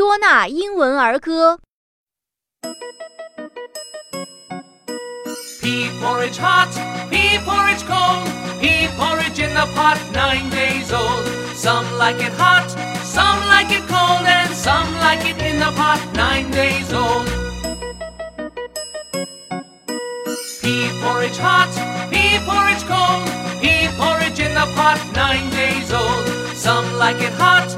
多纳英文儿歌。Pea porridge hot, pea porridge cold, pea porridge in the pot, nine days old. Some like it hot, some like it cold, and some like it in the pot, nine days old. Pea porridge hot, pea porridge cold, pea porridge in the pot, nine days old. Some like it hot,